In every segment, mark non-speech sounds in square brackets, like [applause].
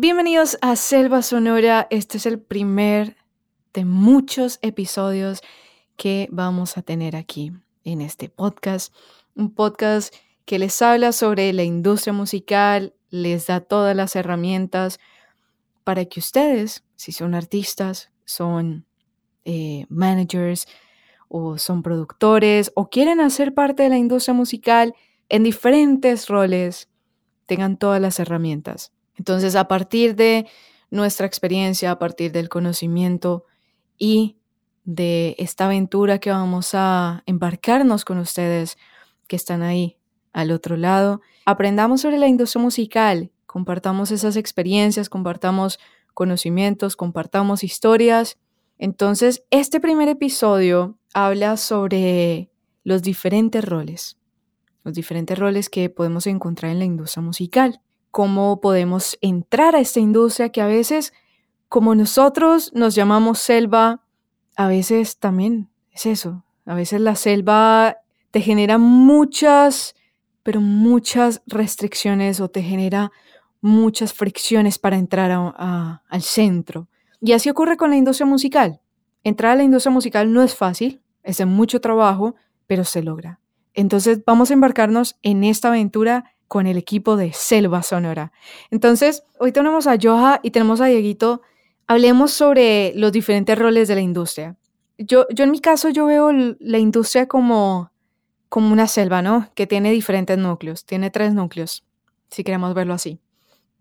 Bienvenidos a Selva Sonora. Este es el primer de muchos episodios que vamos a tener aquí en este podcast. Un podcast que les habla sobre la industria musical, les da todas las herramientas para que ustedes, si son artistas, son eh, managers o son productores o quieren hacer parte de la industria musical en diferentes roles, tengan todas las herramientas entonces, a partir de nuestra experiencia, a partir del conocimiento y de esta aventura que vamos a embarcarnos con ustedes que están ahí al otro lado, aprendamos sobre la industria musical, compartamos esas experiencias, compartamos conocimientos, compartamos historias. Entonces, este primer episodio habla sobre los diferentes roles, los diferentes roles que podemos encontrar en la industria musical cómo podemos entrar a esta industria que a veces, como nosotros nos llamamos selva, a veces también es eso. A veces la selva te genera muchas, pero muchas restricciones o te genera muchas fricciones para entrar al centro. Y así ocurre con la industria musical. Entrar a la industria musical no es fácil, es de mucho trabajo, pero se logra. Entonces vamos a embarcarnos en esta aventura con el equipo de Selva Sonora. Entonces, hoy tenemos a Joha y tenemos a Dieguito. Hablemos sobre los diferentes roles de la industria. Yo, yo en mi caso, yo veo la industria como, como una selva, ¿no? Que tiene diferentes núcleos. Tiene tres núcleos, si queremos verlo así.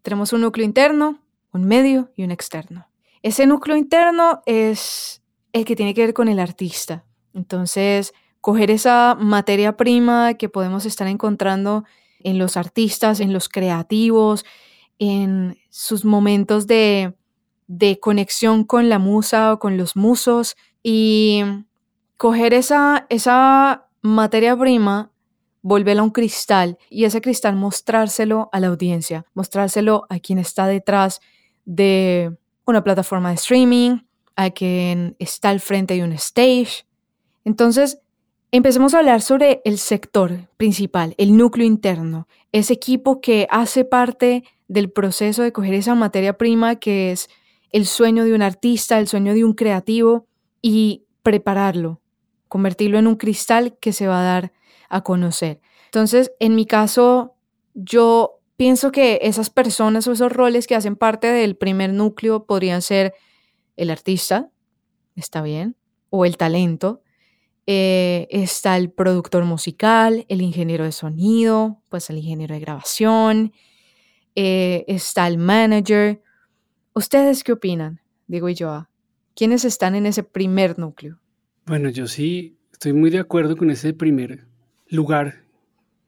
Tenemos un núcleo interno, un medio y un externo. Ese núcleo interno es el que tiene que ver con el artista. Entonces, coger esa materia prima que podemos estar encontrando en los artistas, en los creativos, en sus momentos de, de conexión con la musa o con los musos y coger esa, esa materia prima, volverla a un cristal y ese cristal mostrárselo a la audiencia, mostrárselo a quien está detrás de una plataforma de streaming, a quien está al frente de un stage. Entonces, Empecemos a hablar sobre el sector principal, el núcleo interno, ese equipo que hace parte del proceso de coger esa materia prima que es el sueño de un artista, el sueño de un creativo y prepararlo, convertirlo en un cristal que se va a dar a conocer. Entonces, en mi caso, yo pienso que esas personas o esos roles que hacen parte del primer núcleo podrían ser el artista, está bien, o el talento, eh, está el productor musical, el ingeniero de sonido, pues el ingeniero de grabación, eh, está el manager. ¿Ustedes qué opinan? Digo yo, ¿quiénes están en ese primer núcleo? Bueno, yo sí estoy muy de acuerdo con ese primer lugar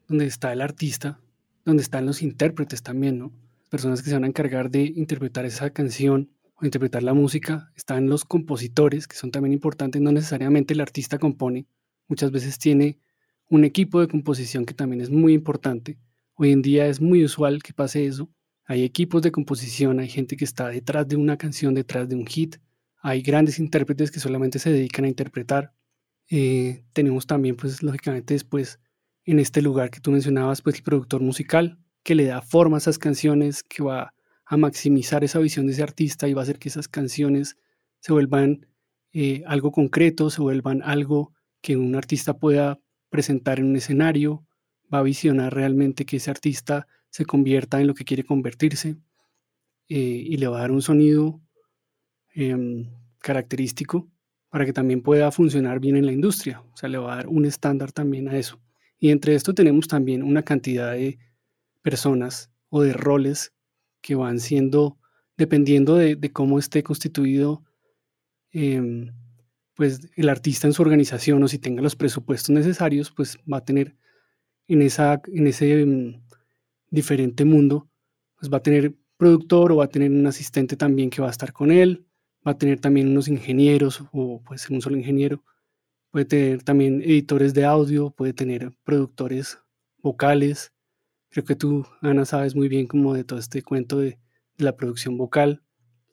donde está el artista, donde están los intérpretes también, ¿no? Personas que se van a encargar de interpretar esa canción interpretar la música, están los compositores, que son también importantes, no necesariamente el artista compone, muchas veces tiene un equipo de composición que también es muy importante. Hoy en día es muy usual que pase eso. Hay equipos de composición, hay gente que está detrás de una canción, detrás de un hit, hay grandes intérpretes que solamente se dedican a interpretar. Eh, tenemos también, pues, lógicamente después, en este lugar que tú mencionabas, pues el productor musical, que le da forma a esas canciones, que va a maximizar esa visión de ese artista y va a hacer que esas canciones se vuelvan eh, algo concreto, se vuelvan algo que un artista pueda presentar en un escenario, va a visionar realmente que ese artista se convierta en lo que quiere convertirse eh, y le va a dar un sonido em, característico para que también pueda funcionar bien en la industria, o sea, le va a dar un estándar también a eso. Y entre esto tenemos también una cantidad de personas o de roles que van siendo, dependiendo de, cómo esté constituido em, pues el artista en su organización o si tenga los presupuestos necesarios, pues va a tener en, esa, en ese em, diferente mundo, pues va a tener productor o va a tener un asistente también que va a estar con él, va a tener también unos ingenieros o puede ser un solo ingeniero, puede tener también editores de audio, puede tener productores vocales, Creo que tú, Ana, sabes muy bien como de todo este cuento de, la producción vocal.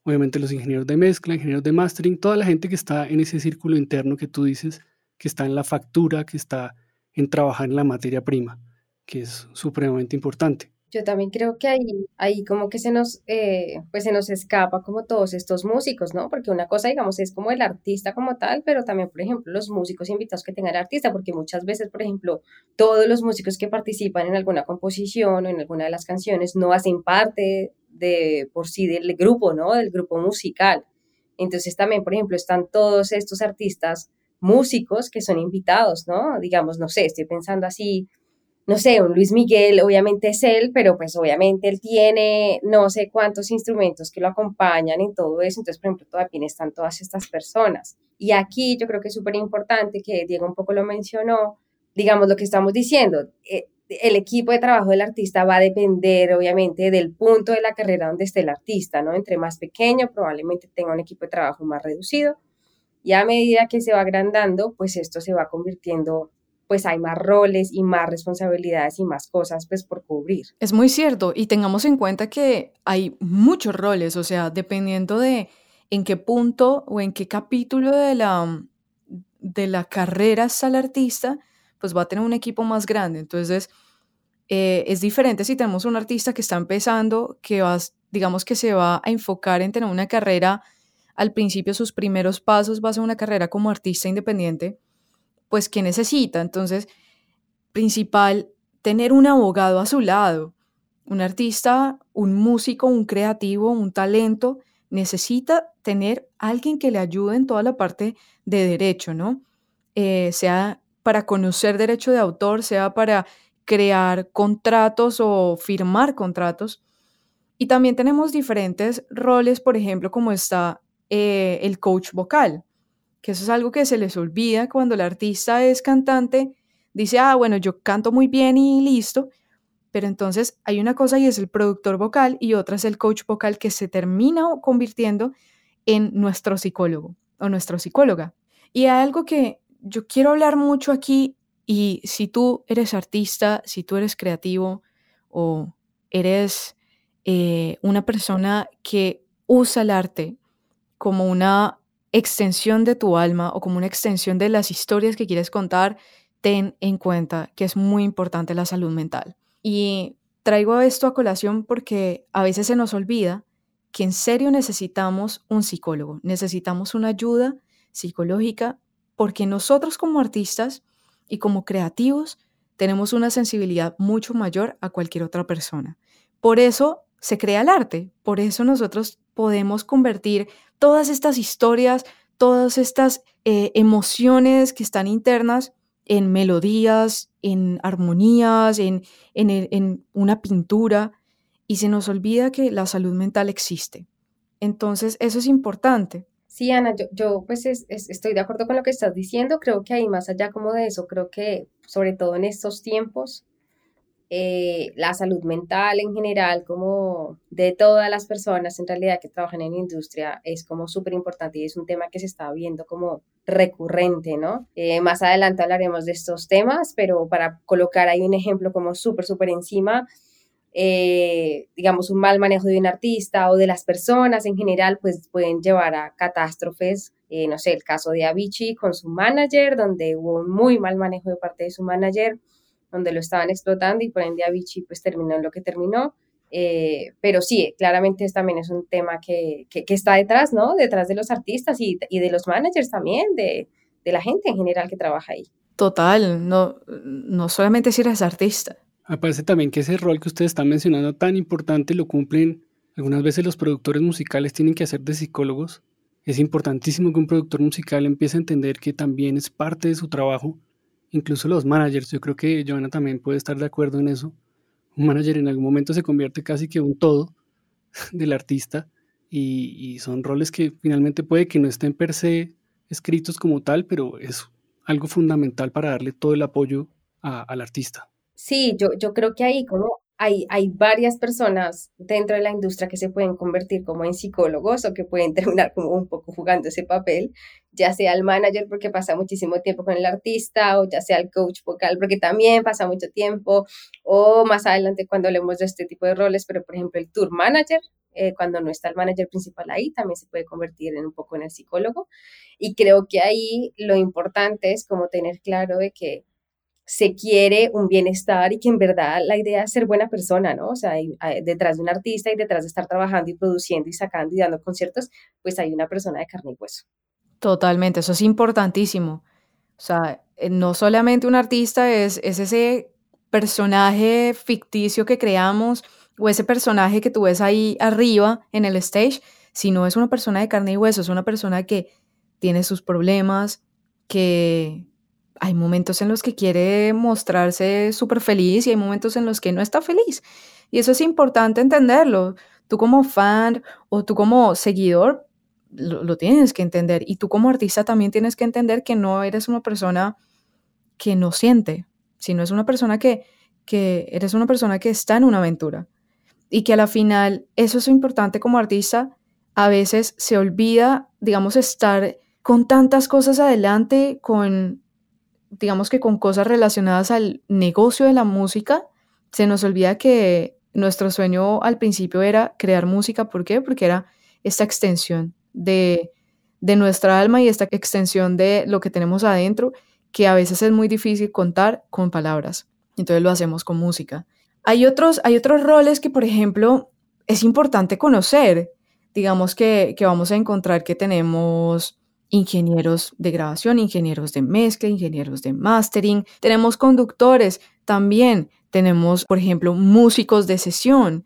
Obviamente los ingenieros de mezcla, ingenieros de mastering, toda la gente que está en ese círculo interno que tú dices, que está en la factura, que está en trabajar en la materia prima, que es supremamente importante. Yo también creo que ahí, ahí como que se nos, eh, pues se nos escapa como todos estos músicos, ¿no? Porque una cosa, digamos, es como el artista como tal, pero también, por ejemplo, los músicos invitados que tenga el artista, porque muchas veces, por ejemplo, todos los músicos que participan en alguna composición o en alguna de las canciones no hacen parte de por sí del grupo, ¿no? Del grupo musical. Entonces también, por ejemplo, están todos estos artistas músicos que son invitados, ¿no? Digamos, no sé, estoy pensando así no sé, un Luis Miguel, obviamente es él, pero pues obviamente él tiene no sé cuántos instrumentos que lo acompañan en todo eso, entonces, por ejemplo, todavía están todas estas personas. Y aquí yo creo que es súper importante, que Diego un poco lo mencionó, digamos lo que estamos diciendo, eh, el equipo de trabajo del artista va a depender, obviamente, del punto de la carrera donde esté el artista, ¿no? Entre más pequeño, probablemente tenga un equipo de trabajo más reducido, y a medida que se va agrandando, pues esto se va convirtiendo pues hay más roles y más responsabilidades y más cosas pues por cubrir. Es muy cierto y tengamos en cuenta que hay muchos roles, o sea, dependiendo de en qué punto o en qué capítulo de la, de la carrera está el artista, pues va a tener un equipo más grande. Entonces, eh, es diferente si tenemos un artista que está empezando, que va, digamos que se va a enfocar en tener una carrera, al principio sus primeros pasos va a ser una carrera como artista independiente, pues ¿qué necesita? Entonces, principal, tener un abogado a su lado, un artista, un músico, un creativo, un talento, necesita tener alguien que le ayude en toda la parte de derecho, ¿no? Eh, sea para conocer derecho de autor, sea para crear contratos o firmar contratos. Y también tenemos diferentes roles, por ejemplo, como está eh, el coach vocal que eso es algo que se les olvida cuando el artista es cantante, dice, ah, bueno, yo canto muy bien y listo, pero entonces hay una cosa y es el productor vocal y otra es el coach vocal que se termina convirtiendo en nuestro psicólogo o nuestra psicóloga. Y hay algo que yo quiero hablar mucho aquí y si tú eres artista, si tú eres creativo o eres eh, una persona que usa el arte como una extensión de tu alma o como una extensión de las historias que quieres contar, ten en cuenta que es muy importante la salud mental. Y traigo esto a colación porque a veces se nos olvida que en serio necesitamos un psicólogo, necesitamos una ayuda psicológica porque nosotros como artistas y como creativos tenemos una sensibilidad mucho mayor a cualquier otra persona. Por eso se crea el arte, por eso nosotros podemos convertir todas estas historias, todas estas eh, emociones que están internas en melodías, en armonías, en, en, una pintura, y se nos olvida que la salud mental existe. Entonces, eso es importante. Sí, Ana, yo, yo pues estoy de acuerdo con lo que estás diciendo. Creo que hay más allá como de eso, creo que sobre todo en estos tiempos, eh, la salud mental en general, como de todas las personas en realidad que trabajan en la industria, es como súper importante y es un tema que se está viendo como recurrente, ¿no? Eh, más adelante hablaremos de estos temas, pero para colocar ahí un ejemplo como súper, súper encima, eh, digamos, un mal manejo de un artista o de las personas en general, pues pueden llevar a catástrofes. no sé, el caso de Avicii con su manager, donde hubo un muy mal manejo de parte de su manager donde lo estaban explotando y por ende Avicii pues terminó en lo que terminó. Eh, pero sí, claramente también es un tema que, que, está detrás, ¿no? Detrás de los artistas y, y de los managers también, de, de, la gente en general que trabaja ahí. Total, no, no solamente si eres artista. Me parece también que ese rol que ustedes están mencionando tan importante lo cumplen algunas veces los productores musicales tienen que hacer de psicólogos. Es importantísimo que un productor musical empiece a entender que también es parte de su trabajo incluso los managers, yo creo que Joana también puede estar de acuerdo en eso. Un manager en algún momento se convierte casi que un todo [laughs] del artista y, son roles que finalmente puede que no estén per se escritos como tal, pero es algo fundamental para darle todo el apoyo al artista. Sí, yo, yo creo que ahí como hay, hay varias personas dentro de la industria que se pueden convertir como en psicólogos o que pueden [laughs] terminar como un poco jugando ese papel, ya sea el manager porque pasa muchísimo tiempo con el artista o ya sea el coach vocal porque también pasa mucho tiempo o más adelante cuando hablemos de este tipo de roles, pero por ejemplo el tour manager, eh, cuando no está el manager principal ahí, también se puede convertir en un poco en el psicólogo. Y creo que ahí lo importante es como tener claro de que se quiere un bienestar y que en verdad la idea es ser buena persona, ¿no? O sea, detrás de un artista y detrás de estar trabajando y produciendo y sacando y dando conciertos, pues hay una persona de carne y hueso. Totalmente, eso es importantísimo. O sea, eh, no solamente un artista es, es ese personaje ficticio que creamos o ese personaje que tú ves ahí arriba en el stage, sino es una persona de carne y hueso, es una persona que tiene sus problemas, que hay momentos en los que quiere mostrarse súper feliz y hay momentos en los que no está feliz. Y eso es importante entenderlo. Tú como fan o tú como seguidor lo, tienes que entender. Y tú como artista también tienes que entender que no eres una persona que no siente, sino es una persona que, que eres una persona que está en una aventura. Y que a la final, eso es importante como artista, a veces se olvida, digamos, estar con tantas cosas adelante, con digamos que con cosas relacionadas al negocio de la música, se nos olvida que nuestro sueño al principio era crear música. ¿Por qué? Porque era esta extensión de, de nuestra alma y esta extensión de lo que tenemos adentro, que a veces es muy difícil contar con palabras. Entonces lo hacemos con música. Hay otros, hay otros roles que, por ejemplo, es importante conocer. Digamos que, que vamos a encontrar que tenemos ingenieros de grabación, ingenieros de mezcla, ingenieros de mastering, tenemos conductores también, tenemos, por ejemplo, músicos de sesión,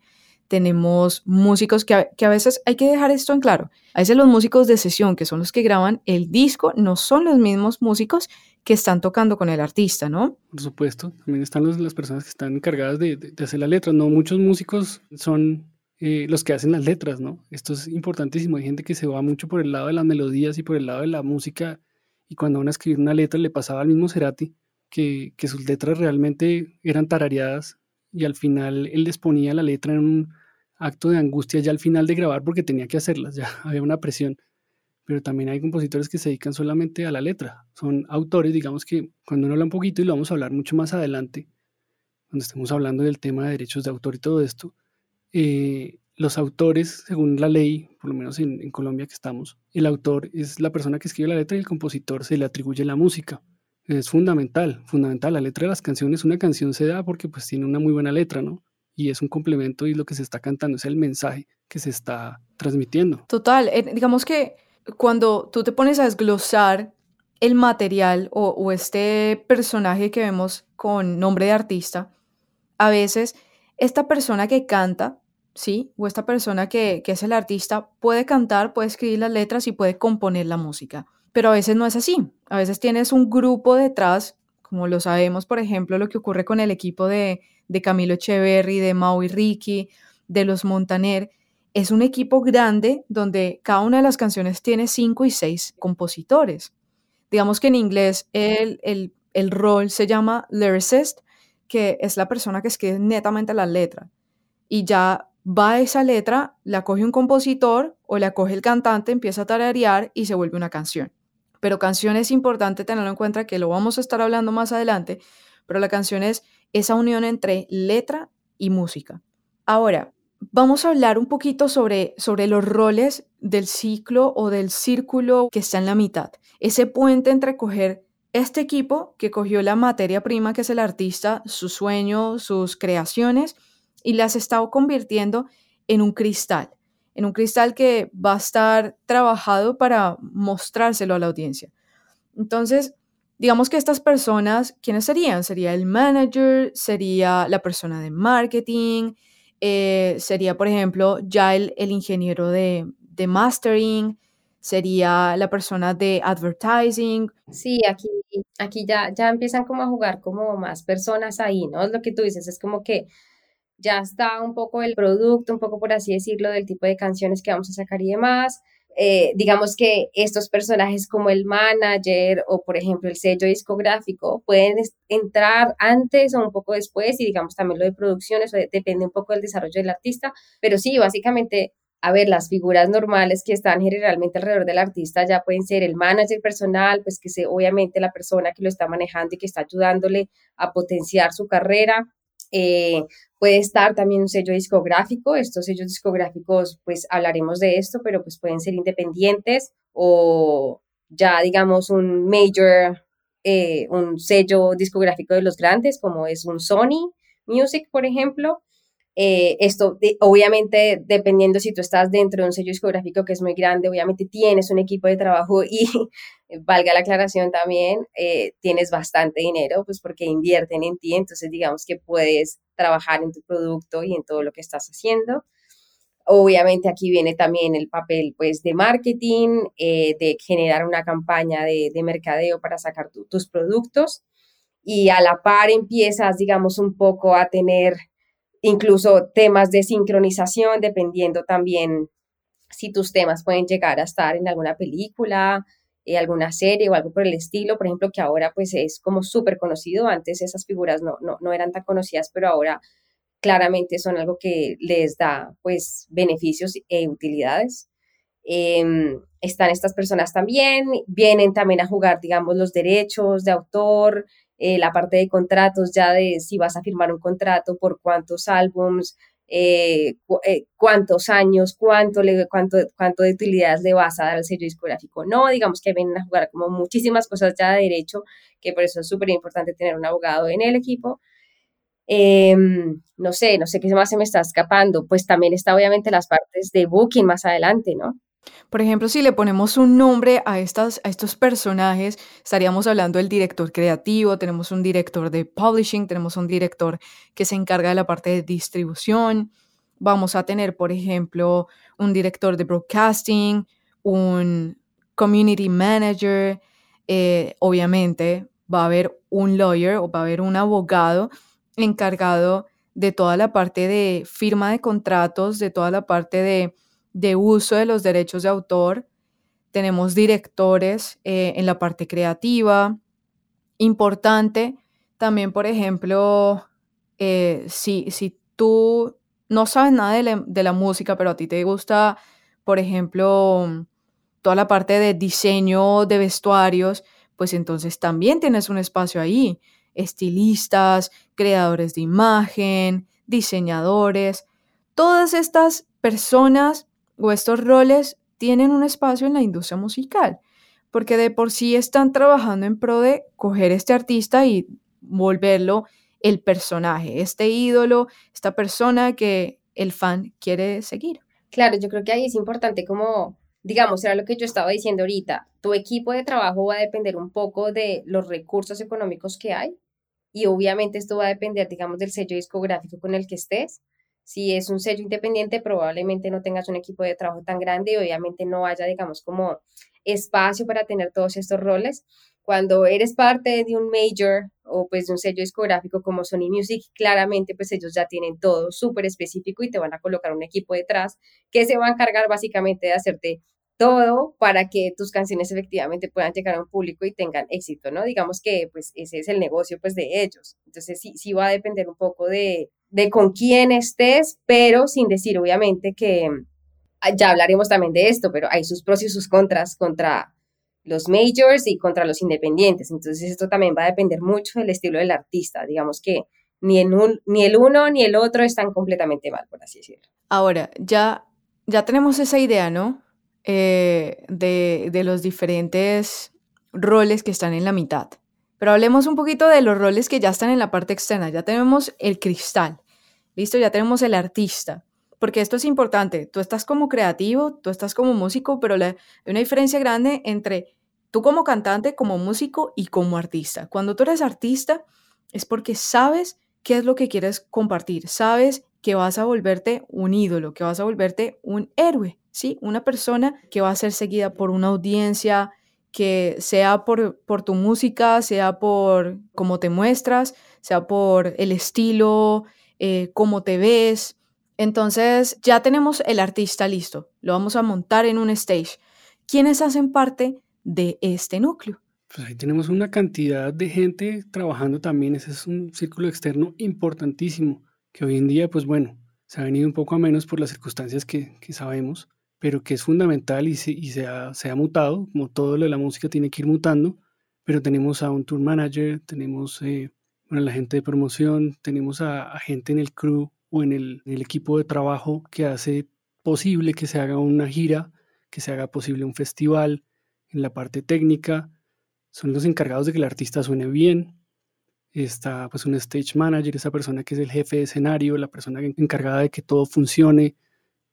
tenemos músicos que a, que a, veces hay que dejar esto en claro. A veces los músicos de sesión, que son los que graban el disco, no son los mismos músicos que están tocando con el artista, ¿no? Por supuesto, también están las personas que están encargadas de, de, de, hacer la letra. No muchos músicos son eh, los que hacen las letras, ¿no? Esto es importantísimo. Hay gente que se va mucho por el lado de las melodías y por el lado de la música. Y cuando van a escribir una letra le pasaba al mismo Cerati, que, que sus letras realmente eran tarareadas y al final él les ponía la letra en un acto de angustia ya al final de grabar porque tenía que hacerlas, ya [laughs] había una presión. Pero también hay compositores que se dedican solamente a la letra. Son autores, digamos que cuando uno habla un poquito y lo vamos a hablar mucho más adelante, cuando estemos hablando del tema de derechos de autor y todo esto, eh, los autores, según la ley, por lo menos en, en, Colombia que estamos, el autor es la persona que escribe la letra y el compositor se le atribuye la música. Es fundamental, fundamental. La letra de las canciones, una canción se da porque pues tiene una muy buena letra, ¿no? Y es un complemento y lo que se está cantando es el mensaje que se está transmitiendo. Total, digamos que cuando tú te pones a desglosar el material o, o este personaje que vemos con nombre de artista, a veces esta persona que canta ¿sí? O esta persona que, que es el artista puede cantar, puede escribir las letras y puede componer la música. Pero a veces no es así. A veces tienes un grupo detrás, como lo sabemos, por ejemplo, lo que ocurre con el equipo de, de Camilo Echeverry, de Mau y Ricky, de los Montaner. Es un equipo grande donde cada una de las canciones tiene cinco y seis compositores. Digamos que en inglés el, el, el rol se llama lyricist, que es la persona que escribe netamente las letras. Y ya va esa letra, la coge un compositor o la coge el cantante, empieza a tararear y se vuelve una canción. Pero canción es importante tenerlo en cuenta que lo vamos a estar hablando más adelante, pero la canción es esa unión entre letra y música. Ahora, vamos a hablar un poquito sobre, sobre los roles del ciclo o del círculo que está en la mitad. Ese puente entre coger este equipo que cogió la materia prima, que es el artista, su sueño, sus creaciones, y las está convirtiendo en un cristal, en un cristal que va a estar trabajado para mostrárselo a la audiencia. Entonces, digamos que estas personas, ¿quiénes serían? Sería el manager, sería la persona de marketing, eh, sería, por ejemplo, ya el, el ingeniero de, de mastering, sería la persona de advertising. Sí, aquí, aquí ya, ya empiezan como a jugar como más personas ahí, ¿no? Lo que tú dices, es como que ya está un poco el producto, un poco por así decirlo, del tipo de canciones que vamos a sacar y demás. Eh, digamos que estos personajes como el manager o por ejemplo el sello discográfico pueden entrar antes o un poco después y digamos también lo de producciones, depende un poco del desarrollo del artista, pero sí, básicamente, a ver, las figuras normales que están generalmente alrededor del artista ya pueden ser el manager personal, pues que sea obviamente la persona que lo está manejando y que está ayudándole a potenciar su carrera, eh, puede estar también un sello discográfico. Estos sellos discográficos, pues hablaremos de esto, pero pues pueden ser independientes o ya digamos un major eh, un sello discográfico de los grandes, como es un Sony Music, por ejemplo. Eh, esto, obviamente, dependiendo si tú estás dentro de un sello discográfico que es muy grande, obviamente tienes un equipo de trabajo y, [laughs] valga la aclaración también, eh, tienes bastante dinero, pues porque invierten en ti, entonces digamos que puedes trabajar en tu producto y en todo lo que estás haciendo. Obviamente aquí viene también el papel pues de marketing, eh, de generar una campaña de, mercadeo para sacar tus productos y a la par empiezas, digamos, un poco a tener incluso temas de sincronización, dependiendo también si tus temas pueden llegar a estar en alguna película, eh, alguna serie o algo por el estilo, por ejemplo, que ahora pues es como súper conocido, antes esas figuras no, no, no eran tan conocidas, pero ahora claramente son algo que les da pues beneficios e utilidades. Em, están estas personas también, vienen también a jugar, digamos, los derechos de autor, eh, la parte de contratos, ya de si vas a firmar un contrato, por cuántos álbums, eh, eh, cuántos años, cuánto, cuánto, cuánto de utilidades le vas a dar al sello discográfico. No, digamos que vienen a jugar como muchísimas cosas ya de derecho, que por eso es súper importante tener un abogado en el equipo. Em, no sé, no sé qué más se me está escapando. Pues también está obviamente las partes de booking más adelante, ¿no? Por ejemplo, si le ponemos un nombre a, estas, a estos personajes, estaríamos hablando del director creativo, tenemos un director de publishing, tenemos un director que se encarga de la parte de distribución, vamos a tener, por ejemplo, un director de broadcasting, un community manager, eh, obviamente va a haber un lawyer o va a haber un abogado encargado de toda la parte de firma de contratos, de toda la parte de de uso de los derechos de autor. Tenemos directores eh, en la parte creativa. Importante también, por ejemplo, eh, si, si, tú no sabes nada de la, música, pero a ti te gusta, por ejemplo, toda la parte de diseño de vestuarios, pues entonces también tienes un espacio ahí. Estilistas, creadores de imagen, diseñadores, todas estas personas o estos roles tienen un espacio en la industria musical, porque de por sí están trabajando en pro de coger este artista y volverlo el personaje, este ídolo, esta persona que el fan quiere seguir. Claro, yo creo que ahí es importante como, digamos, era lo que yo estaba diciendo ahorita, tu equipo de trabajo va a depender un poco de los recursos económicos que hay y obviamente esto va a depender, digamos, del sello discográfico con el que estés si es un sello independiente, probablemente no tengas un equipo de trabajo tan grande y obviamente no haya, digamos, como espacio para tener todos estos roles. Cuando eres parte de un major o pues de un sello discográfico como Sony Music, claramente pues ellos ya tienen todo súper específico y te van a colocar un equipo detrás que se va a encargar básicamente de hacerte todo para que tus canciones efectivamente puedan llegar a un público y tengan éxito, ¿no? Digamos que pues ese es el negocio pues de ellos. Entonces sí, sí va a depender un poco de, de con quién estés, pero sin decir obviamente que ah, ya hablaremos también de esto, pero hay sus pros y sus contras contra los majors y contra los independientes. Entonces esto también va a depender mucho del estilo del artista. Digamos que ni, en un, ni el uno ni el otro están completamente mal, por así decirlo. Ahora, ya, ya tenemos esa idea, ¿no? Eh, de, los diferentes roles que están en la mitad. Pero hablemos un poquito de los roles que ya están en la parte externa. Ya tenemos el cristal, listo, ya tenemos el artista. Porque esto es importante. Tú estás como creativo, tú estás como músico, pero hay una diferencia grande entre tú como cantante, como músico y como artista. Cuando tú eres artista es porque sabes qué es lo que quieres compartir, sabes que vas a volverte un ídolo, que vas a volverte un héroe. ¿sí? Una persona que va a ser seguida por una audiencia, que sea por, por tu música, sea por cómo te muestras, sea por el estilo, eh, cómo te ves. Entonces ya tenemos el artista listo, lo vamos a montar en un stage. ¿Quiénes hacen parte de este núcleo? Pues ahí tenemos una cantidad de gente trabajando también, ese es un círculo externo importantísimo, que hoy en día, pues bueno, se ha venido un poco a menos por las circunstancias que, que sabemos, pero que es fundamental y, se, y ha, mutado, como todo lo de la música tiene que ir mutando, pero tenemos a un tour manager, tenemos eh, bueno, la gente de promoción, tenemos a, gente en el crew o en el, en el, equipo de trabajo que hace posible que se haga una gira, que se haga posible un festival, en la parte técnica, son los encargados de que el artista suene bien. Está pues un stage manager, esa persona que es el jefe de escenario, la persona encargada de que todo funcione,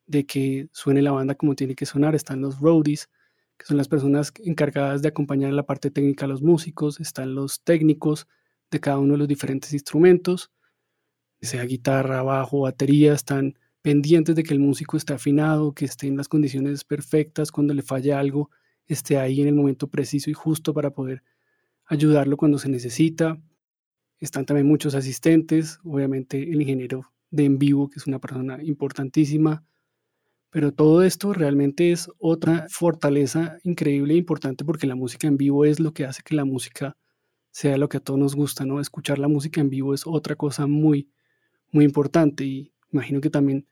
de que suene la banda como tiene que sonar. Están los roadies, que son las personas encargadas de acompañar en la parte técnica a los músicos. Están los técnicos de cada uno de los diferentes instrumentos, sea guitarra, bajo, batería, están pendientes de que el músico esté afinado, que esté en las condiciones perfectas, cuando le falle algo, esté ahí en el momento preciso y justo para poder ayudarlo cuando se necesita. Están también muchos asistentes, obviamente el ingeniero de en vivo, que es una persona importantísima, pero todo esto realmente es otra fortaleza increíble e importante porque la música en vivo es lo que hace que la música sea lo que a todos nos gusta, ¿no? Escuchar la música en vivo es otra cosa muy, muy importante y imagino que también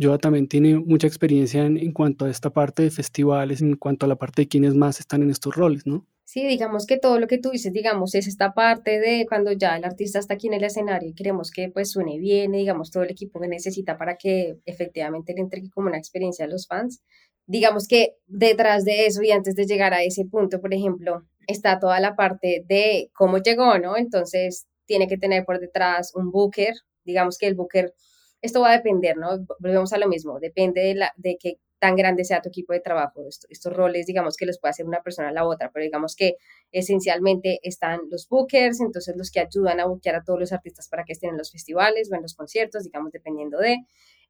Joa también tiene mucha experiencia en, en, cuanto a esta parte de festivales, en cuanto a la parte de quienes más están en estos roles, ¿no? Sí, digamos que todo lo que tú dices, digamos, es esta parte de cuando ya el artista está aquí en el escenario y queremos que pues suene bien, digamos, todo el equipo que necesita para que efectivamente le entregue como una experiencia a los fans. Digamos que detrás de eso y antes de llegar a ese punto, por ejemplo, está toda la parte de cómo llegó, ¿no? Entonces, tiene que tener por detrás un booker, digamos que el booker, esto va a depender, ¿no? Volvemos a lo mismo, depende de, la, de qué tan grande sea tu equipo de trabajo. estos roles, digamos que los puede hacer una persona a la otra, pero digamos que esencialmente están los bookers, entonces los que ayudan a bookear a todos los artistas para que estén en los festivales o en los conciertos, digamos, dependiendo de.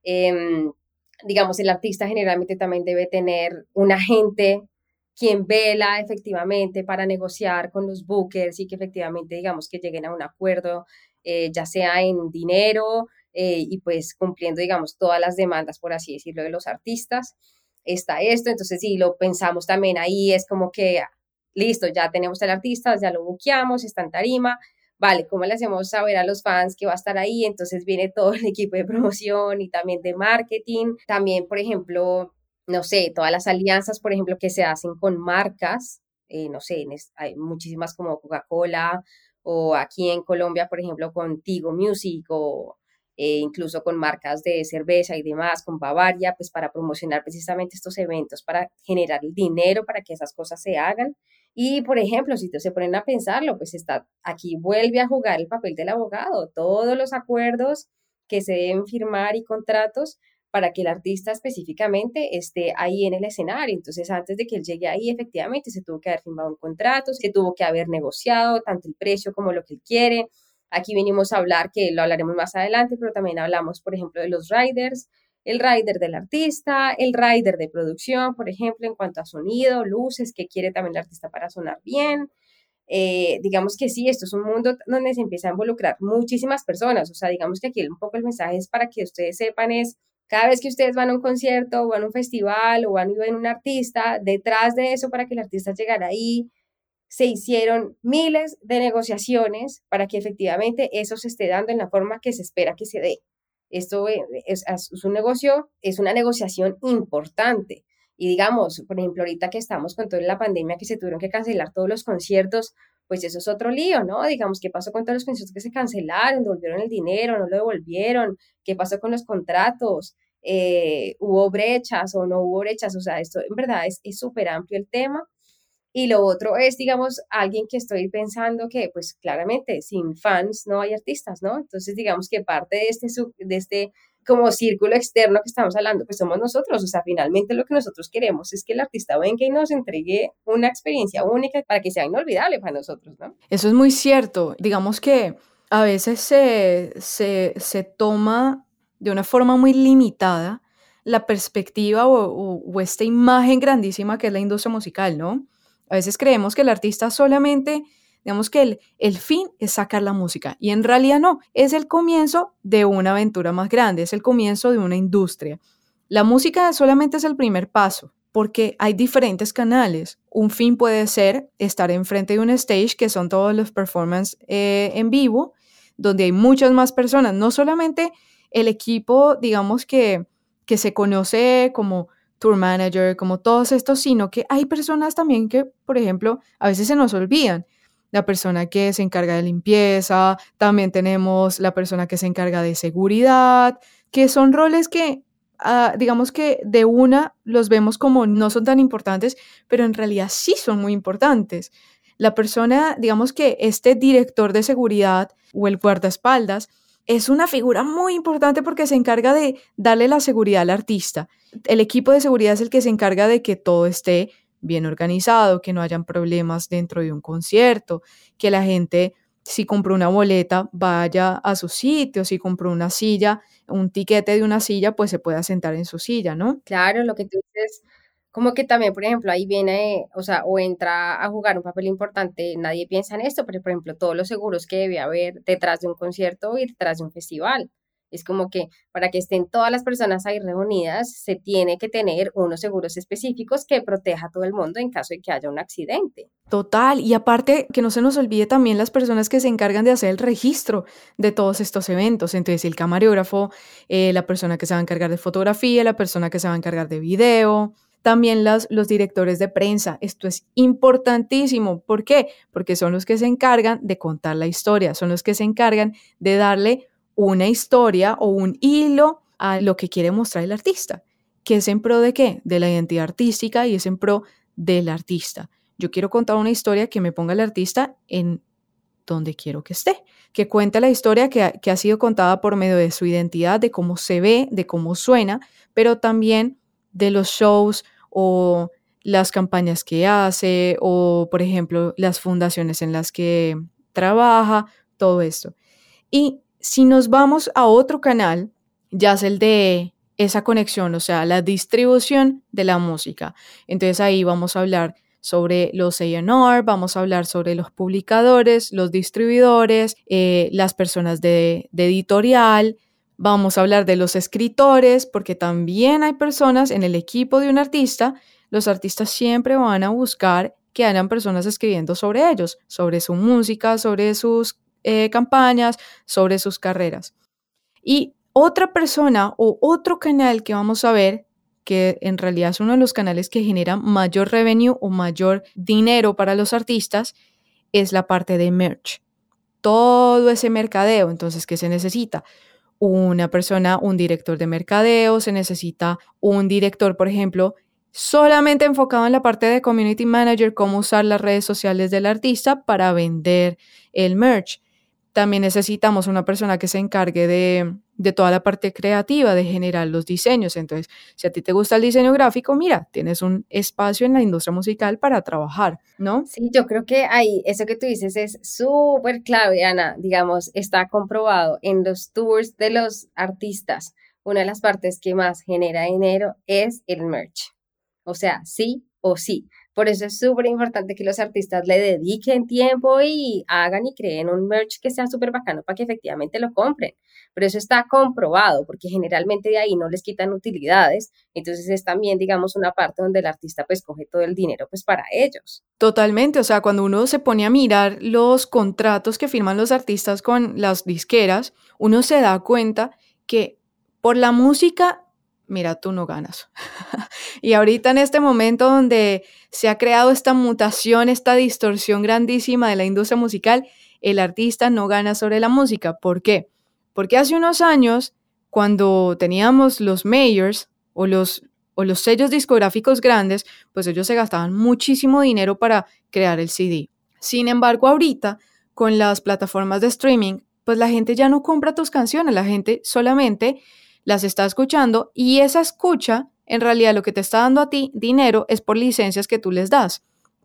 Em, digamos, el artista generalmente también debe tener un agente quien vela efectivamente para negociar con los bookers y que efectivamente, digamos, que lleguen a un acuerdo, eh, ya sea en dinero eh, y pues cumpliendo, digamos, todas las demandas, por así decirlo, de los artistas. Está esto, entonces si lo pensamos también ahí, es como que, ah, listo, ya tenemos al artista, ya lo buqueamos, está en tarima, vale, ¿cómo le hacemos saber a los fans que va a estar ahí? Entonces viene todo el [laughs] equipo de promoción y también de marketing. También, por ejemplo, no sé, todas las alianzas, por ejemplo, que se hacen con marcas, eh, no sé, hay muchísimas como Coca-Cola o aquí en Colombia, por ejemplo, con Tigo Music o eh, incluso con marcas de cerveza y demás, con Bavaria, pues para promocionar precisamente estos eventos, para generar el dinero para que esas cosas se hagan. Y, por ejemplo, si se ponen a pensarlo, pues está, aquí vuelve a jugar el papel del abogado, todos los acuerdos que se deben firmar y contratos para que el artista específicamente esté ahí en el escenario. Entonces, antes de que él llegue ahí, efectivamente, se tuvo que haber firmado un contrato, se tuvo que haber negociado tanto el precio como lo que él quiere. Aquí venimos a hablar, que lo hablaremos más adelante, pero también hablamos, por ejemplo, de los riders, el rider del artista, el rider de producción, por ejemplo, en cuanto a sonido, luces, que quiere también el artista para sonar bien. Eh, digamos que sí, esto es un mundo donde se empieza a involucrar muchísimas personas. O sea, digamos que aquí un poco el mensaje es para que ustedes sepan es cada vez que ustedes van a un concierto o van a un festival o van a ver un artista, detrás de eso para que el artista llegara ahí, se hicieron miles de negociaciones para que efectivamente eso se esté dando en la forma que se espera que se dé. Esto eh, es, es un negocio, es una negociación importante. Y digamos, por ejemplo, ahorita que estamos con toda la pandemia que se tuvieron que cancelar todos los conciertos, pues eso es otro lío, ¿no? Digamos, ¿qué pasó con todos los conciertos que se cancelaron? ¿Devolvieron el dinero? ¿No lo devolvieron? ¿Qué pasó con los contratos? Eh, ¿Hubo brechas o no hubo brechas? O sea, esto en verdad es súper amplio el tema. Y lo otro es, digamos, alguien que estoy pensando que, pues claramente, sin fans no hay artistas, ¿no? Entonces, digamos que parte de este, de este como círculo externo que estamos hablando, pues somos nosotros. O sea, finalmente lo que nosotros queremos es que el artista venga y nos entregue una experiencia única para que sea inolvidable para nosotros, ¿no? Eso es muy cierto. Digamos que a veces se, se, se toma de una forma muy limitada la perspectiva o, esta imagen grandísima que es la industria musical, ¿no? A veces creemos que el artista solamente Digamos que el, el fin es sacar la música y en realidad no, es el comienzo de una aventura más grande, es el comienzo de una industria. La música solamente es el primer paso porque hay diferentes canales. Un fin puede ser estar enfrente de un stage, que son todos los performances eh, en vivo, donde hay muchas más personas, no solamente el equipo, digamos que, que se conoce como tour manager, como todos estos, sino que hay personas también que, por ejemplo, a veces se nos olvidan la persona que se encarga de limpieza, también tenemos la persona que se encarga de seguridad, que son roles que, ah, digamos que de una los vemos como no son tan importantes, pero en realidad sí son muy importantes. la persona, digamos que este director de seguridad o el guardaespaldas, es una figura muy importante porque se encarga de darle la seguridad al artista. El equipo de seguridad es el que se encarga de que todo esté bien organizado, que no hayan problemas dentro de un concierto, que la gente, si compró una boleta, vaya a su sitio, si compró una silla, un tiquete de una silla, pues se pueda sentar en su silla, ¿no? Claro, lo que tú dices como que también, por ejemplo, ahí viene, o sea, o entra a jugar un papel importante, nadie piensa en esto, pero por ejemplo, todos los seguros que debe haber detrás de un concierto y detrás de un festival. Es como que para que estén todas las personas ahí reunidas, se tiene que tener unos seguros específicos que proteja a todo el mundo en caso de que haya un accidente. Total, y aparte que no se nos olvide también las personas que se encargan de hacer el registro de todos estos eventos. Entonces, el camarógrafo, eh, la persona que se va a encargar de fotografía, la persona que se va a encargar de video, también los, los directores de prensa. Esto es importantísimo. ¿Por qué? Porque son los que se encargan de contar la historia, son los que se encargan de darle una historia o un hilo a lo que quiere mostrar el artista. ¿Que es en pro de qué? De la identidad artística y es en pro del artista. Yo quiero contar una historia que me ponga el artista en donde quiero que esté, que cuente la historia que ha sido contada por medio de su identidad, de cómo se ve, de cómo suena, pero también de los shows o las campañas que hace o, por ejemplo, las fundaciones en las que trabaja, todo esto. Y si nos vamos a otro canal, ya es el de esa conexión, o sea, la distribución de la música. Entonces ahí vamos a hablar sobre los A&R, vamos a hablar sobre los publicadores, los distribuidores, eh, las personas de, de editorial, Vamos a hablar de los escritores, porque también hay personas en el equipo de un artista. Los artistas siempre van a buscar que hayan personas escribiendo sobre ellos, sobre su música, sobre sus eh, campañas, sobre sus carreras. Y otra persona o otro canal que vamos a ver, que en realidad es uno de los canales que genera mayor revenue o mayor dinero para los artistas, es la parte de merch. Todo ese mercadeo, entonces, ¿qué se necesita? Una persona, un director de mercadeo, se necesita un director, por ejemplo, solamente enfocado en la parte de community manager, cómo usar las redes sociales del artista para vender el merch. También necesitamos una persona que se encargue de, de, toda la parte creativa, de generar los diseños. Entonces, si a ti te gusta el diseño gráfico, mira, tienes un espacio en la industria musical para trabajar, ¿no? Sí, yo creo que ahí, eso que tú dices es súper clave, Ana. Digamos, está comprobado en los tours de los artistas. Una de las partes que más genera dinero es el merch. O sea, sí o sí. Por eso es súper importante que los artistas le dediquen tiempo y hagan y creen un merch que sea súper bacano para que efectivamente lo compren. Pero eso está comprobado porque generalmente de ahí no les quitan utilidades. Entonces es también, digamos, una parte donde el artista pues coge todo el dinero pues para ellos. Totalmente, o sea, cuando uno se pone a mirar los contratos que firman los artistas con las disqueras, uno se da cuenta que por la música mira, tú no ganas. [laughs] y ahorita en este momento donde se ha creado esta mutación, esta distorsión grandísima de la industria musical, el artista no gana sobre la música. ¿Por qué? Porque hace unos años, cuando teníamos los mayors o los, o los sellos discográficos grandes, pues ellos se gastaban muchísimo dinero para crear el CD. Sin embargo, ahorita, con las plataformas de streaming, pues la gente ya no compra tus canciones, la gente solamente las está escuchando y esa escucha, en realidad lo que te está dando a ti dinero es por licencias que tú les das,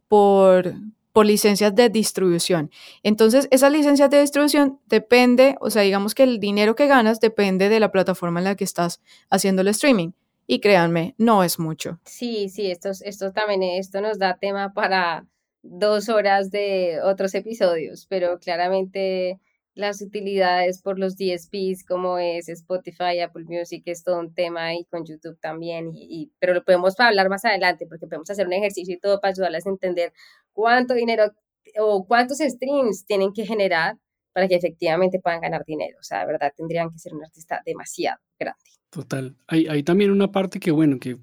por, por licencias de distribución. Entonces, esas licencias de distribución depende, o sea, digamos que el dinero que ganas depende de la plataforma en la que estás haciendo el streaming. Y créanme, no es mucho. Sí, sí, esto, esto también, esto nos da tema para dos horas de otros episodios, pero claramente las utilidades por los DSPs como es Spotify, Apple Music, es todo un tema y con YouTube también, y, pero lo podemos hablar más adelante porque podemos hacer un ejercicio y todo para ayudarles a entender cuánto dinero o cuántos streams tienen que generar para que efectivamente puedan ganar dinero. O sea, de verdad tendrían que ser un artista demasiado grande. Total. Hay, hay también una parte que, bueno, que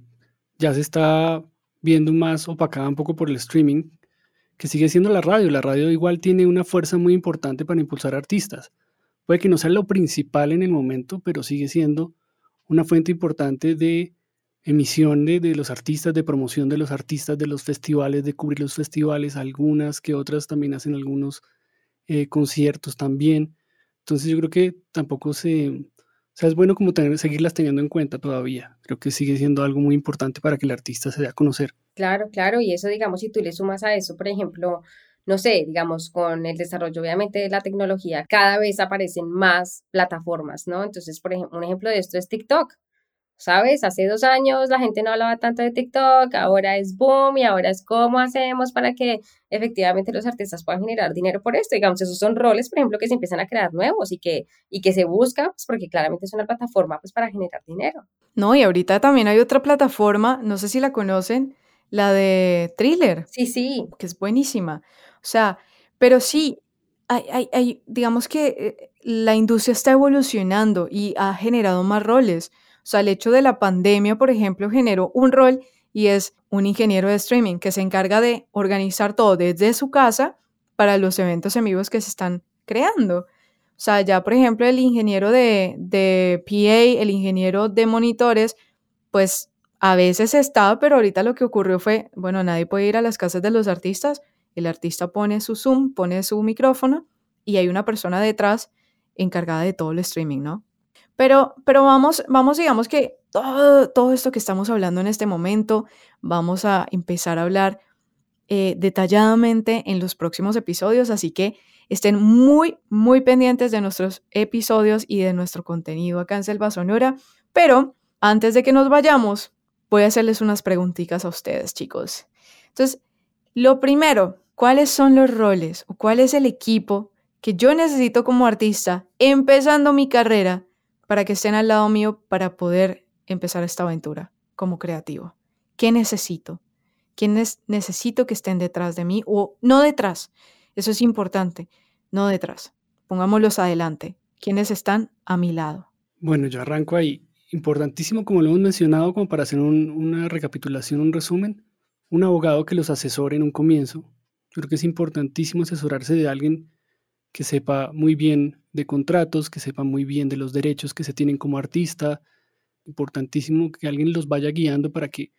ya se está viendo más opacada un poco por el streaming, que sigue siendo la radio. La radio igual tiene una fuerza muy importante para impulsar artistas. Puede que no sea lo principal en el momento, pero sigue siendo una fuente importante de emisión de, de, los artistas, de promoción de los artistas, de los festivales, de cubrir los festivales, algunas que otras también hacen algunos eh, conciertos también. Entonces yo creo que tampoco se... O sea, es bueno como tener, seguirlas teniendo en cuenta todavía. Creo que sigue siendo algo muy importante para que el artista se dé a conocer. Claro, claro, y eso, digamos, si tú le sumas a eso, por ejemplo, no sé, digamos, con el desarrollo obviamente de la tecnología, cada vez aparecen más plataformas, ¿no? Entonces, por ejemplo, un ejemplo de esto es TikTok. ¿Sabes? Hace dos años la gente no hablaba tanto de TikTok, ahora es boom y ahora es cómo hacemos para que efectivamente los artistas puedan generar dinero por esto. Digamos, esos son roles, por ejemplo, que se empiezan a crear nuevos y que, y que se busca, pues porque claramente es una plataforma pues para generar dinero. No, y ahorita también hay otra plataforma, no sé si la conocen, la de Thriller. Sí, sí. Que es buenísima. O sea, pero sí, hay, hay, digamos que eh, la industria está evolucionando y ha generado más roles. O sea, el hecho de la pandemia, por ejemplo, generó un rol y es un ingeniero de streaming que se encarga de organizar todo desde su casa para los eventos en vivos que se están creando. O sea, ya, por ejemplo, el ingeniero de, de PA, el ingeniero de monitores, pues a veces estaba, pero ahorita lo que ocurrió fue, bueno, nadie puede ir a las casas de los artistas, el artista pone su Zoom, pone su micrófono y hay una persona detrás encargada de todo el streaming, ¿no? Pero, pero vamos, vamos, digamos que todo, todo esto que estamos hablando en este momento, vamos a empezar a hablar eh, detalladamente en los próximos episodios, así que estén muy, muy pendientes de nuestros episodios y de nuestro contenido acá en Selva Sonora. Pero antes de que nos vayamos, voy a hacerles unas preguntitas a ustedes, chicos. Entonces, lo primero, ¿cuáles son los roles o cuál es el equipo que yo necesito como artista empezando mi carrera para que estén al lado mío para poder empezar esta aventura como creativo? ¿Qué necesito? ¿Quiénes necesito que estén detrás de mí o no detrás? Eso es importante, no detrás. Pongámoslos adelante. ¿Quiénes están a mi lado? Bueno, yo arranco ahí. Importantísimo, como lo hemos mencionado, como para hacer una recapitulación, un resumen, un abogado que los asesore en un comienzo. Yo creo que es importantísimo asesorarse de alguien que sepa muy bien de contratos, que sepa muy bien de los derechos que se tienen como artista. Importantísimo que alguien los vaya guiando para que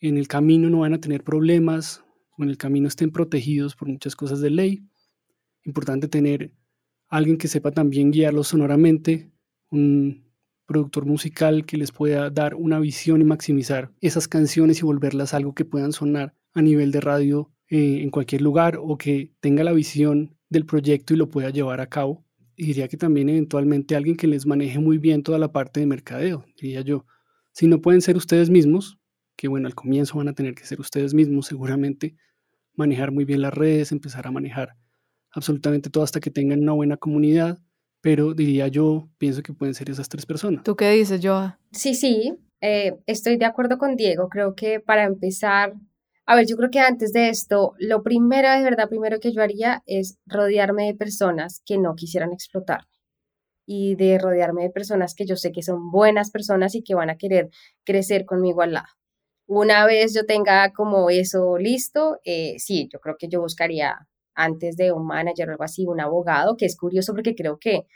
en el camino no van a tener problemas o en el camino estén protegidos por muchas cosas de ley. Importante tener alguien que sepa también guiarlos sonoramente, un productor musical que les pueda dar una visión y maximizar esas canciones y volverlas algo que puedan sonar a nivel de radio eh, en cualquier lugar o que tenga la visión del proyecto y lo pueda llevar a cabo. Y diría que también eventualmente alguien que les maneje muy bien toda la parte de mercadeo, diría yo. Si no pueden ser ustedes mismos, que bueno, al comienzo van a tener que ser ustedes mismos seguramente, manejar muy bien las redes, empezar a manejar absolutamente todo hasta que tengan una buena comunidad, pero diría yo, pienso que pueden ser esas tres personas. ¿Tú qué dices, Joa? Sí, sí, eh, estoy de acuerdo con Diego. Creo que para empezar, a ver, yo creo que antes de esto, lo primero, de verdad, primero que yo haría es rodearme de personas que no quisieran explotarme y de rodearme de personas que yo sé que son buenas personas y que van a querer crecer conmigo al lado. Una vez yo tenga como eso listo, eh, sí, yo creo que yo buscaría antes de un manager o algo así, un abogado, que es curioso porque creo que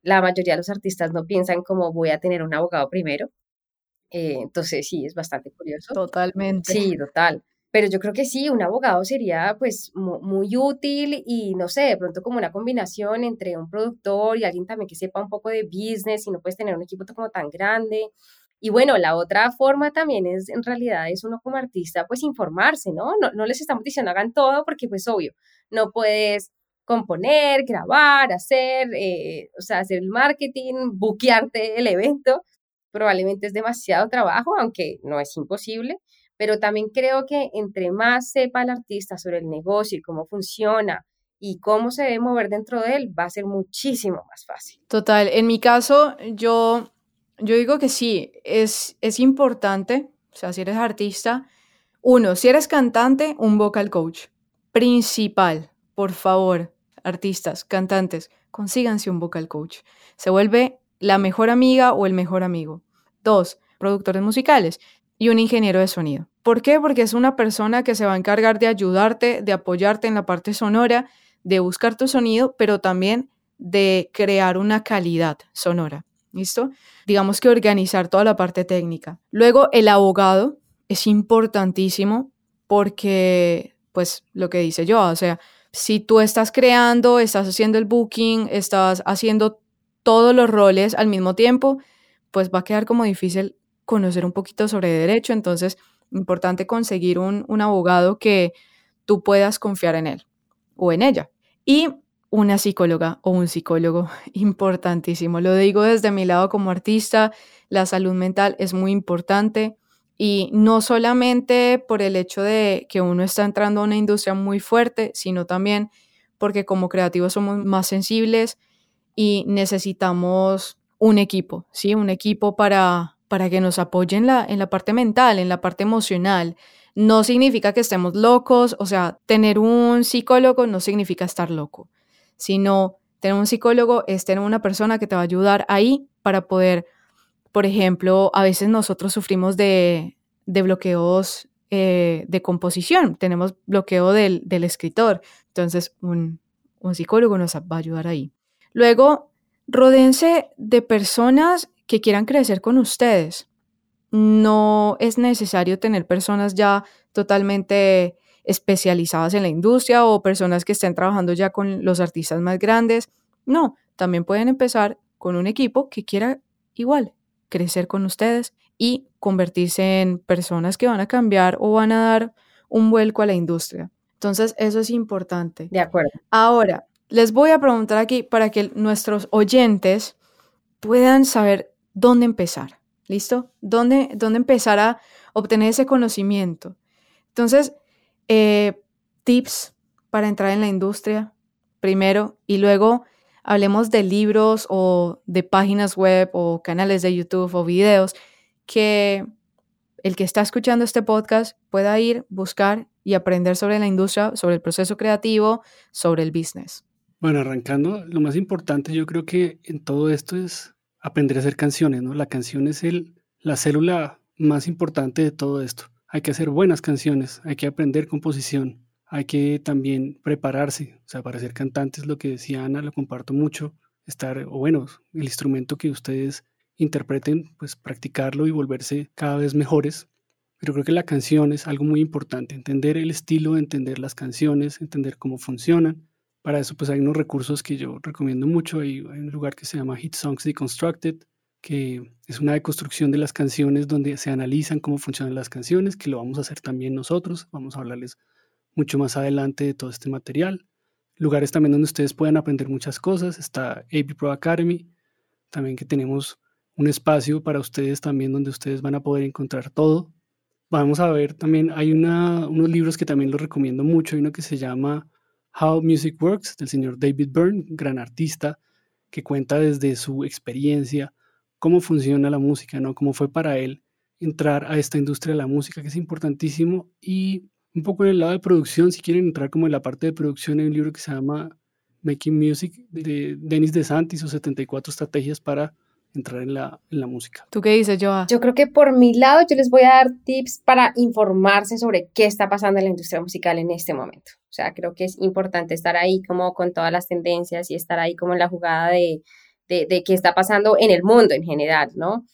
la mayoría de los artistas no piensan como voy a tener un abogado primero. Eh, entonces sí, es bastante curioso. Totalmente. Sí, total. Pero yo creo que sí, un abogado sería pues muy útil y no sé, de pronto como una combinación entre un productor y alguien también que sepa un poco de business y no puedes tener un equipo tan grande. Y bueno, la otra forma también es, en realidad, es uno como artista, pues informarse, ¿no? No, no les estamos diciendo hagan todo porque, pues, obvio, no puedes componer, grabar, hacer, eh, o sea, hacer el marketing, buquearte el evento. Probablemente es demasiado trabajo, aunque no es imposible, pero también creo que entre más sepa el artista sobre el negocio y cómo funciona y cómo se debe mover dentro de él, va a ser muchísimo más fácil. Total, en mi caso, yo yo digo que sí, es, es importante, o sea, si eres artista, uno, si eres cantante, un vocal coach. Principal, por favor, artistas, cantantes, consíganse un vocal coach. Se vuelve la mejor amiga o el mejor amigo. Dos, productores musicales y un ingeniero de sonido. ¿Por qué? Porque es una persona que se va a encargar de ayudarte, de apoyarte en la parte sonora, de buscar tu sonido, pero también de crear una calidad sonora. ¿Listo? Digamos que organizar toda la parte técnica. Luego, el abogado es importantísimo porque, pues, lo que dice yo, o sea, si tú estás creando, estás haciendo el booking, estás haciendo todos los roles al mismo tiempo, pues va a quedar como difícil conocer un poquito sobre derecho. Entonces, importante conseguir un, un abogado que tú puedas confiar en él o en ella. Y una psicóloga o un psicólogo, [laughs] importantísimo. Lo digo desde mi lado como artista, la salud mental es muy importante y no solamente por el hecho de que uno está entrando a una industria muy fuerte, sino también porque como creativos somos más sensibles y necesitamos un equipo, ¿sí? Un equipo para, para que nos apoyen la, en la parte mental, en la parte emocional. No significa que estemos locos, o sea, tener un psicólogo no significa estar loco, sino tener un psicólogo es tener una persona que te va a ayudar ahí para poder, por ejemplo, a veces nosotros sufrimos de, bloqueos eh, de composición, tenemos bloqueo del, escritor, entonces un, un psicólogo nos va a ayudar ahí. Luego, Rodéense de personas que quieran crecer con ustedes. No es necesario tener personas ya totalmente especializadas en la industria o personas que estén trabajando ya con los artistas más grandes. No, también pueden empezar con un equipo que quiera igual crecer con ustedes y convertirse en personas que van a cambiar o van a dar un vuelco a la industria. Entonces, eso es importante. De acuerdo. Ahora, les voy a preguntar aquí para que nuestros oyentes puedan saber dónde empezar. ¿Listo? ¿Dónde, dónde empezar a obtener ese conocimiento? Entonces, eh, tips para entrar en la industria, primero, y luego hablemos de libros o de páginas web o canales de YouTube o videos que el que está escuchando este podcast pueda ir, buscar y aprender sobre la industria, sobre el proceso creativo, sobre el business. Bueno, arrancando, lo más importante yo creo que en todo esto es aprender a hacer canciones, ¿no? La canción es el, la célula más importante de todo esto. Hay que hacer buenas canciones, hay que aprender composición, hay que también prepararse, o sea, para ser cantantes, lo que decía Ana, lo comparto mucho, estar, o bueno, el instrumento que ustedes interpreten, pues practicarlo y volverse cada vez mejores. Pero creo que la canción es algo muy importante, entender el estilo, entender las canciones, entender cómo funcionan para eso pues hay unos recursos que yo recomiendo mucho. Hay, un lugar que se llama Hit Songs Deconstructed, que es una deconstrucción de las canciones donde se analizan cómo funcionan las canciones, que lo vamos a hacer también nosotros. Vamos a hablarles mucho más adelante de todo este material. Lugares también donde ustedes puedan aprender muchas cosas. Está AB Pro Academy, también que tenemos un espacio para ustedes también donde ustedes van a poder encontrar todo. Vamos a ver también, hay una, unos libros que también los recomiendo mucho. Hay uno que se llama How Music Works del señor David Byrne, gran artista, que cuenta desde su experiencia cómo funciona la música, ¿no? Cómo fue para él entrar a esta industria de la música, que es importantísimo. Y un poco en el lado de producción, si quieren entrar como en la parte de producción, hay un libro que se llama Making Music de Denis DeSantis o 74 estrategias para entrar en la, en la música. ¿Tú qué dices, Joa? Yo creo que por mi lado yo les voy a dar tips para informarse sobre qué está pasando en la industria musical en este momento. O sea, creo que es importante estar ahí como con todas las tendencias y estar ahí como en la jugada de, de, de qué está pasando en el mundo en general, ¿no?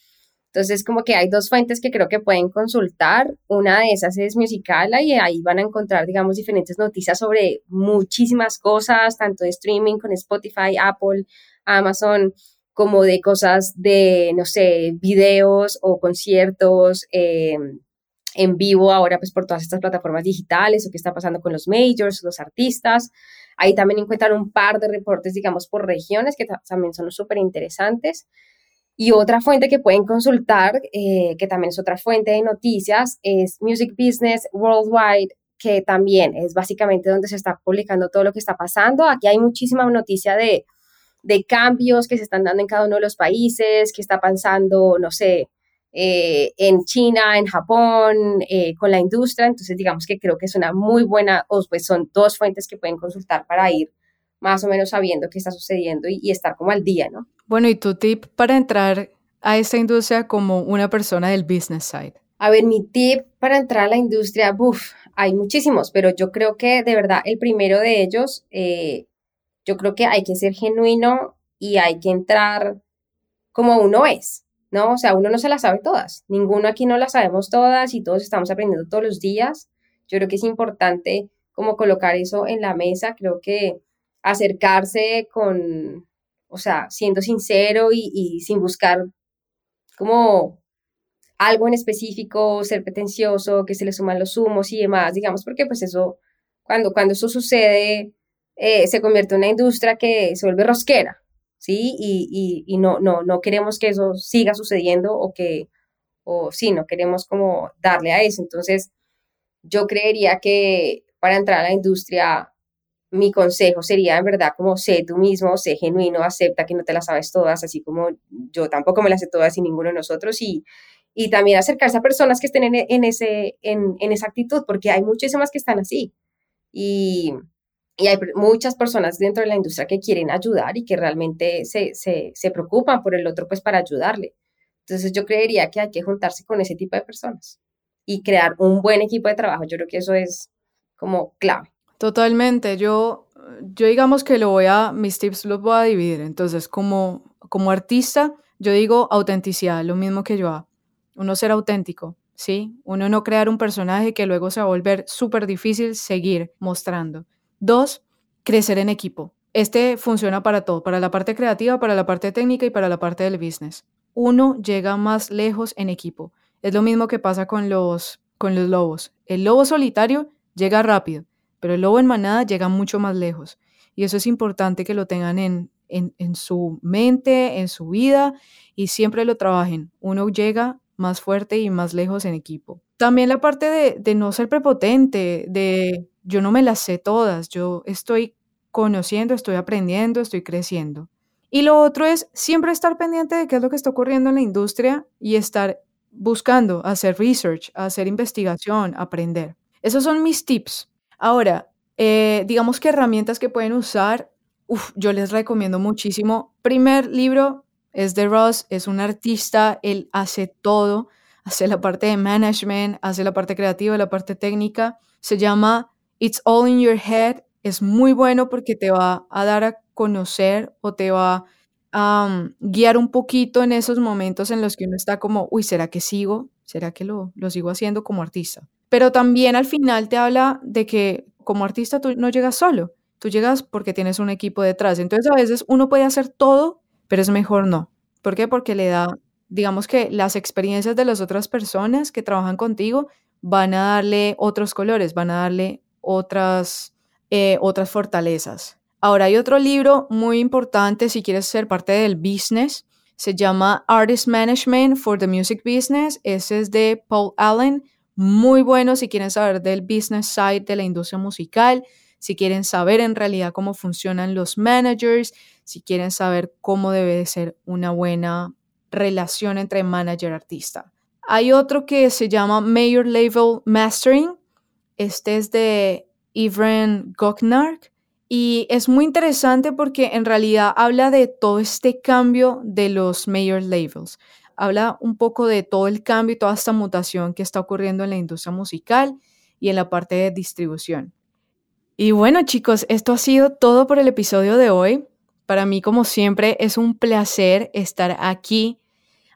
Entonces, como que hay dos fuentes que creo que pueden consultar. Una de esas es Musicala y ahí van a encontrar, digamos, diferentes noticias sobre muchísimas cosas, tanto de streaming con Spotify, Apple, Amazon, como de cosas de, no sé, videos o conciertos. Eh, en vivo ahora pues por todas estas plataformas digitales o qué está pasando con los majors, los artistas. Ahí también encuentran un par de reportes, digamos, por regiones que también son súper interesantes. Y otra fuente que pueden consultar, eh, que también es otra fuente de noticias, es Music Business Worldwide, que también es básicamente donde se está publicando todo lo que está pasando. Aquí hay muchísima noticia de, de cambios que se están dando en cada uno de los países, que está pasando, no sé, eh, en China, en Japón, eh, con la industria. Entonces, digamos que creo que es una muy buena, o pues son dos fuentes que pueden consultar para ir más o menos sabiendo qué está sucediendo y, estar como al día, ¿no? Bueno, ¿y tu tip para entrar a esta industria como una persona del business side? A ver, mi tip para entrar a la industria, uff, hay muchísimos, pero yo creo que de verdad el primero de ellos, eh, yo creo que hay que ser genuino y hay que entrar como uno es, ¿no? O sea, uno no se las sabe todas, ninguno aquí no las sabemos todas y todos estamos aprendiendo todos los días. Yo creo que es importante como colocar eso en la mesa, creo que acercarse con, o sea, siendo sincero y, y sin buscar como algo en específico, ser pretencioso, que se le suman los humos y demás, digamos, porque pues eso, cuando, cuando eso sucede, eh, se convierte en una industria que se vuelve rosquera, ¿sí? Y, y, no, no, no queremos que eso siga sucediendo o que, o sí, no queremos como darle a eso. Entonces, yo creería que para entrar a la industria, mi consejo sería en verdad como sé tú mismo, sé genuino, acepta que no te las sabes todas, así como yo tampoco me las sé todas y ninguno de nosotros, y, y también acercarse a personas que estén en, en ese, en, en, esa actitud, porque hay muchísimas que están así. Y, y hay muchas personas dentro de la industria que quieren ayudar y que realmente se, se, se, preocupan por el otro, pues para ayudarle. Entonces yo creería que hay que juntarse con ese tipo de personas y crear un buen equipo de trabajo. Yo creo que eso es como clave. Totalmente. Yo, yo digamos que lo voy a, mis tips los voy a dividir. Entonces, como, como artista, yo digo autenticidad, lo mismo que yo hago uno ser auténtico, ¿sí? Uno no crear un personaje que luego se va a volver súper difícil seguir mostrando. Dos, crecer en equipo. Este funciona para todo, para la parte creativa, para la parte técnica y para la parte del business. Uno llega más lejos en equipo. Es lo mismo que pasa con los, con los lobos. El lobo solitario llega rápido, pero el lobo en manada llega mucho más lejos. Y eso es importante que lo tengan en, en, en su mente, en su vida y siempre lo trabajen. Uno llega más fuerte y más lejos en equipo. También la parte de, de no ser prepotente, de yo no me las sé todas, yo estoy conociendo, estoy aprendiendo, estoy creciendo. Y lo otro es siempre estar pendiente de qué es lo que está ocurriendo en la industria y estar buscando hacer research, hacer investigación, aprender. Esos son mis tips. Ahora, eh, digamos que herramientas que pueden usar, uf, yo les recomiendo muchísimo. Primer libro, es de Ross, es un artista, él hace todo, hace la parte de management, hace la parte creativa, la parte técnica. Se llama It's All in Your Head. Es muy bueno porque te va a dar a conocer o te va a guiar un poquito en esos momentos en los que uno está como, uy, ¿será que sigo? ¿Será que lo, lo sigo haciendo como artista? Pero también al final te habla de que como artista tú no llegas solo, tú llegas porque tienes un equipo detrás. Entonces a veces uno puede hacer todo pero es mejor no. ¿Por qué? Porque le da, digamos que las experiencias de las otras personas que trabajan contigo van a darle otros colores, van a darle otras, eh, otras fortalezas. Ahora hay otro libro muy importante si quieres ser parte del business. Se llama Artist Management for the Music Business. Ese es de Paul Allen. Muy bueno si quieren saber del business side de la industria musical, si quieren saber en realidad cómo funcionan los managers, si quieren saber cómo debe ser una buena relación entre manager-artista. Hay otro que se llama Major Level Mastering. Este es de Ivren Goknark. Y es muy interesante porque en realidad habla de todo este cambio de los major labels. Habla un poco de todo el cambio y toda esta mutación que está ocurriendo en la industria musical y en la parte de distribución. Y bueno chicos, esto ha sido todo por el episodio de hoy. Para mí, como siempre, es un placer estar aquí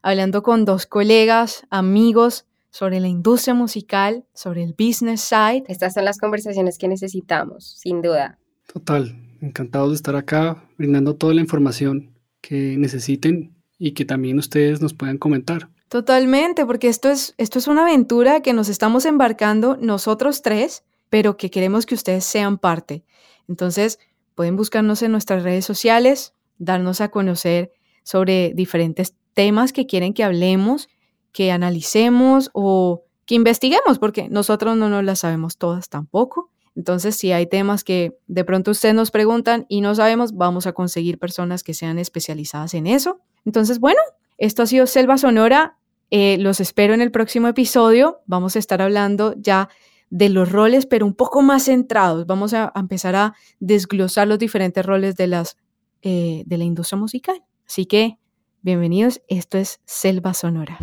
hablando con dos colegas, amigos, sobre la industria musical, sobre el business side. Estas son las conversaciones que necesitamos, sin duda. Total, encantado de estar acá brindando toda la información que necesiten y que también ustedes nos puedan comentar. Totalmente, porque esto es, esto es una aventura que nos estamos embarcando nosotros tres, pero que queremos que ustedes sean parte. Entonces, Pueden buscarnos en nuestras redes sociales, darnos a conocer sobre diferentes temas que quieren que hablemos, que analicemos o que investiguemos, porque nosotros no nos las sabemos todas tampoco. Entonces, si hay temas que de pronto ustedes nos preguntan y no sabemos, vamos a conseguir personas que sean especializadas en eso. Entonces, bueno, esto ha sido Selva Sonora. Eh, los espero en el próximo episodio. Vamos a estar hablando ya de los roles, pero un poco más centrados. Vamos a, empezar a desglosar los diferentes roles de, las, eh, de la industria musical. Así que, bienvenidos, esto es Selva Sonora.